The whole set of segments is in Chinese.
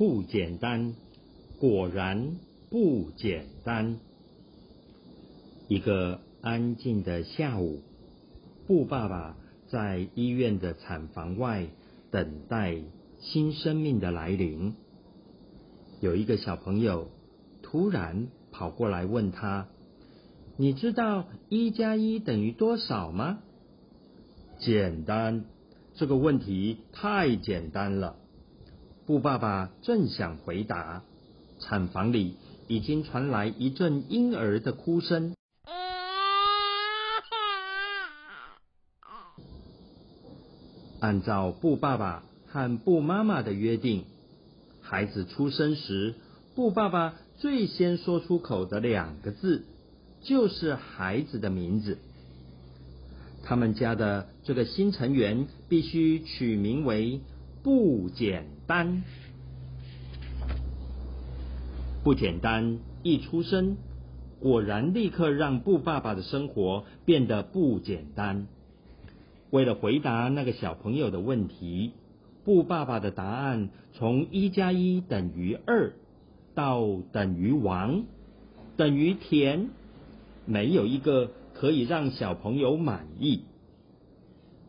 不简单，果然不简单。一个安静的下午，布爸爸在医院的产房外等待新生命的来临。有一个小朋友突然跑过来问他：“你知道一加一等于多少吗？”简单，这个问题太简单了。布爸爸正想回答，产房里已经传来一阵婴儿的哭声。按照布爸爸和布妈妈的约定，孩子出生时，布爸爸最先说出口的两个字就是孩子的名字。他们家的这个新成员必须取名为不简单。不简单一出生，果然立刻让布爸爸的生活变得不简单。为了回答那个小朋友的问题，布爸爸的答案从一加一等于二到等于王等于田，没有一个可以让小朋友满意。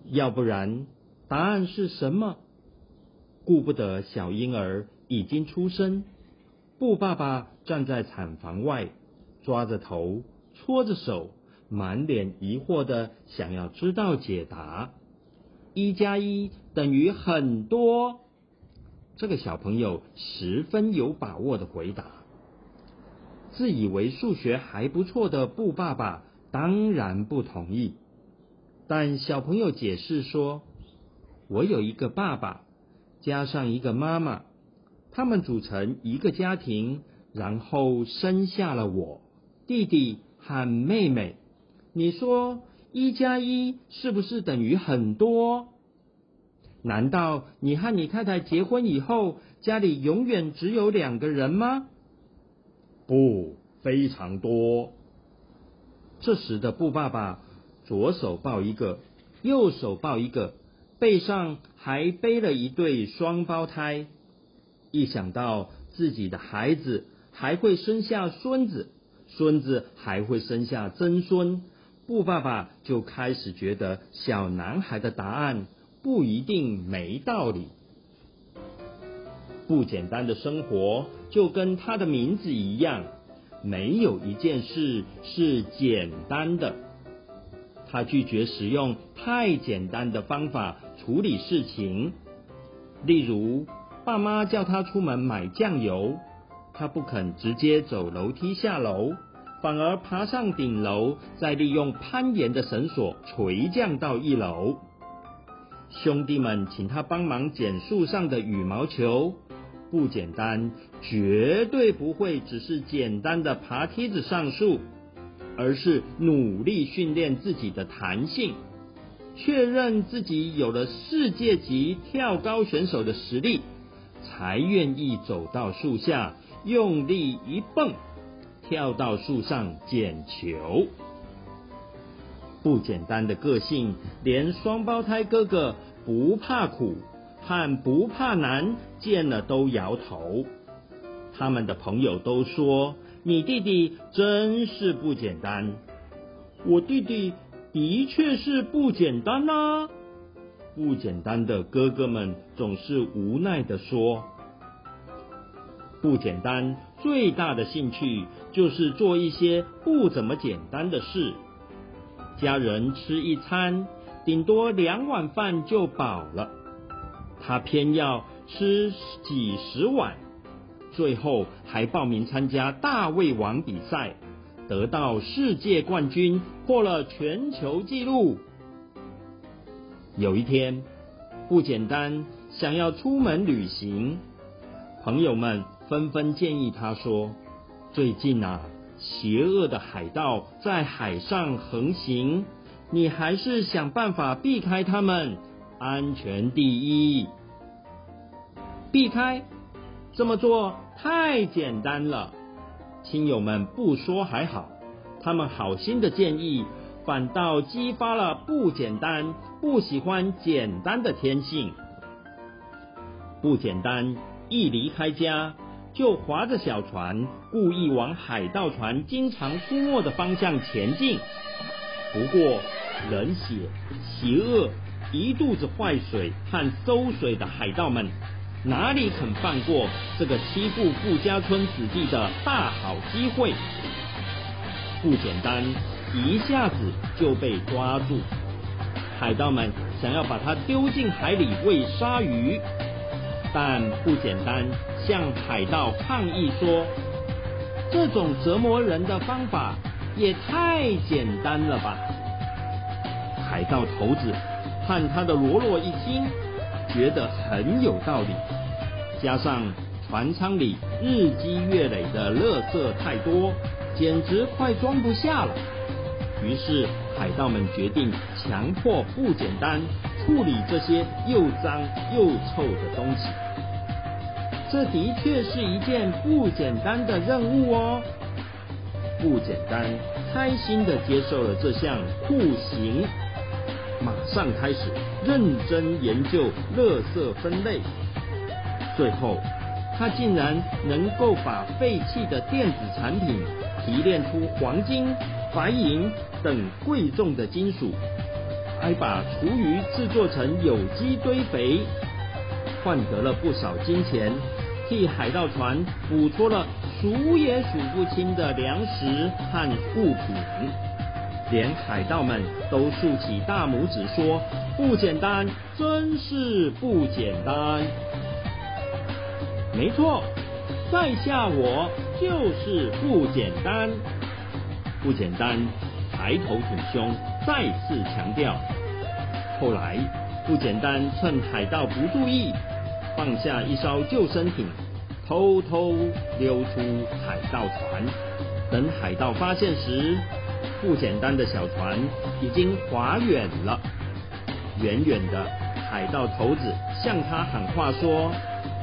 要不然，答案是什么？顾不得小婴儿已经出生，布爸爸站在产房外，抓着头，搓着手。满脸疑惑的想要知道解答，一加一等于很多。这个小朋友十分有把握的回答。自以为数学还不错的布爸爸当然不同意，但小朋友解释说：“我有一个爸爸，加上一个妈妈，他们组成一个家庭，然后生下了我弟弟和妹妹。”你说一加一是不是等于很多？难道你和你太太结婚以后，家里永远只有两个人吗？不，非常多。这时的布爸爸左手抱一个，右手抱一个，背上还背了一对双胞胎。一想到自己的孩子还会生下孙子，孙子还会生下曾孙。布爸爸就开始觉得小男孩的答案不一定没道理。不简单的生活就跟他的名字一样，没有一件事是简单的。他拒绝使用太简单的方法处理事情，例如爸妈叫他出门买酱油，他不肯直接走楼梯下楼。反而爬上顶楼，再利用攀岩的绳索垂降到一楼。兄弟们请他帮忙捡树上的羽毛球，不简单，绝对不会只是简单的爬梯子上树，而是努力训练自己的弹性，确认自己有了世界级跳高选手的实力，才愿意走到树下，用力一蹦。跳到树上捡球，不简单的个性，连双胞胎哥哥不怕苦和不怕难见了都摇头。他们的朋友都说：“你弟弟真是不简单。”我弟弟的确是不简单呐。不简单的哥哥们总是无奈的说：“不简单。”最大的兴趣就是做一些不怎么简单的事。家人吃一餐，顶多两碗饭就饱了，他偏要吃几十碗，最后还报名参加大胃王比赛，得到世界冠军，破了全球纪录。有一天，不简单，想要出门旅行，朋友们。纷纷建议他说：“最近啊，邪恶的海盗在海上横行，你还是想办法避开他们，安全第一。避开这么做太简单了。”亲友们不说还好，他们好心的建议，反倒激发了不简单、不喜欢简单的天性。不简单。一离开家，就划着小船，故意往海盗船经常出没的方向前进。不过，冷血、邪恶、一肚子坏水和馊水的海盗们，哪里肯放过这个欺负富家村子弟的大好机会？不简单，一下子就被抓住。海盗们想要把他丢进海里喂鲨鱼，但不简单向海盗抗议说：“这种折磨人的方法也太简单了吧！”海盗头子和他的罗罗一听，觉得很有道理，加上船舱里日积月累的垃圾太多。简直快装不下了。于是海盗们决定强迫不简单处理这些又脏又臭的东西。这的确是一件不简单的任务哦。不简单开心的接受了这项酷刑，上开始认真研究垃圾分类。最后，他竟然能够把废弃的电子产品。提炼出黄金、白银等贵重的金属，还把厨余制作成有机堆肥，换得了不少金钱，替海盗船捕捉了数也数不清的粮食和物品，连海盗们都竖起大拇指说：“不简单，真是不简单。”没错，在下我。就是不简单，不简单，抬头挺胸，再次强调。后来，不简单趁海盗不注意，放下一艘救生艇，偷偷溜出海盗船。等海盗发现时，不简单的小船已经划远了。远远的，海盗头子向他喊话说。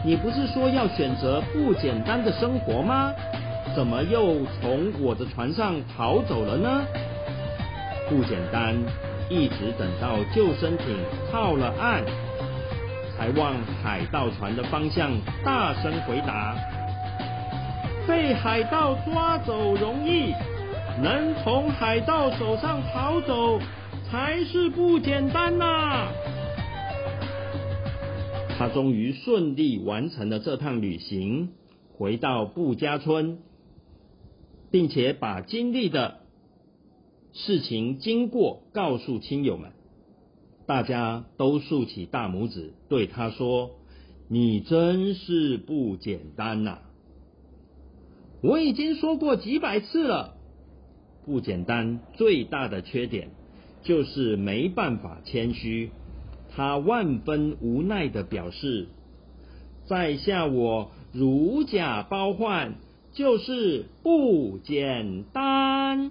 你不是说要选择不简单的生活吗？怎么又从我的船上逃走了呢？不简单，一直等到救生艇靠了岸，才往海盗船的方向大声回答：被海盗抓走容易，能从海盗手上逃走才是不简单呐！他终于顺利完成了这趟旅行，回到布家村，并且把经历的事情经过告诉亲友们，大家都竖起大拇指，对他说：“你真是不简单呐！”我已经说过几百次了，不简单最大的缺点就是没办法谦虚。他万分无奈的表示：“在下我如假包换，就是不简单。”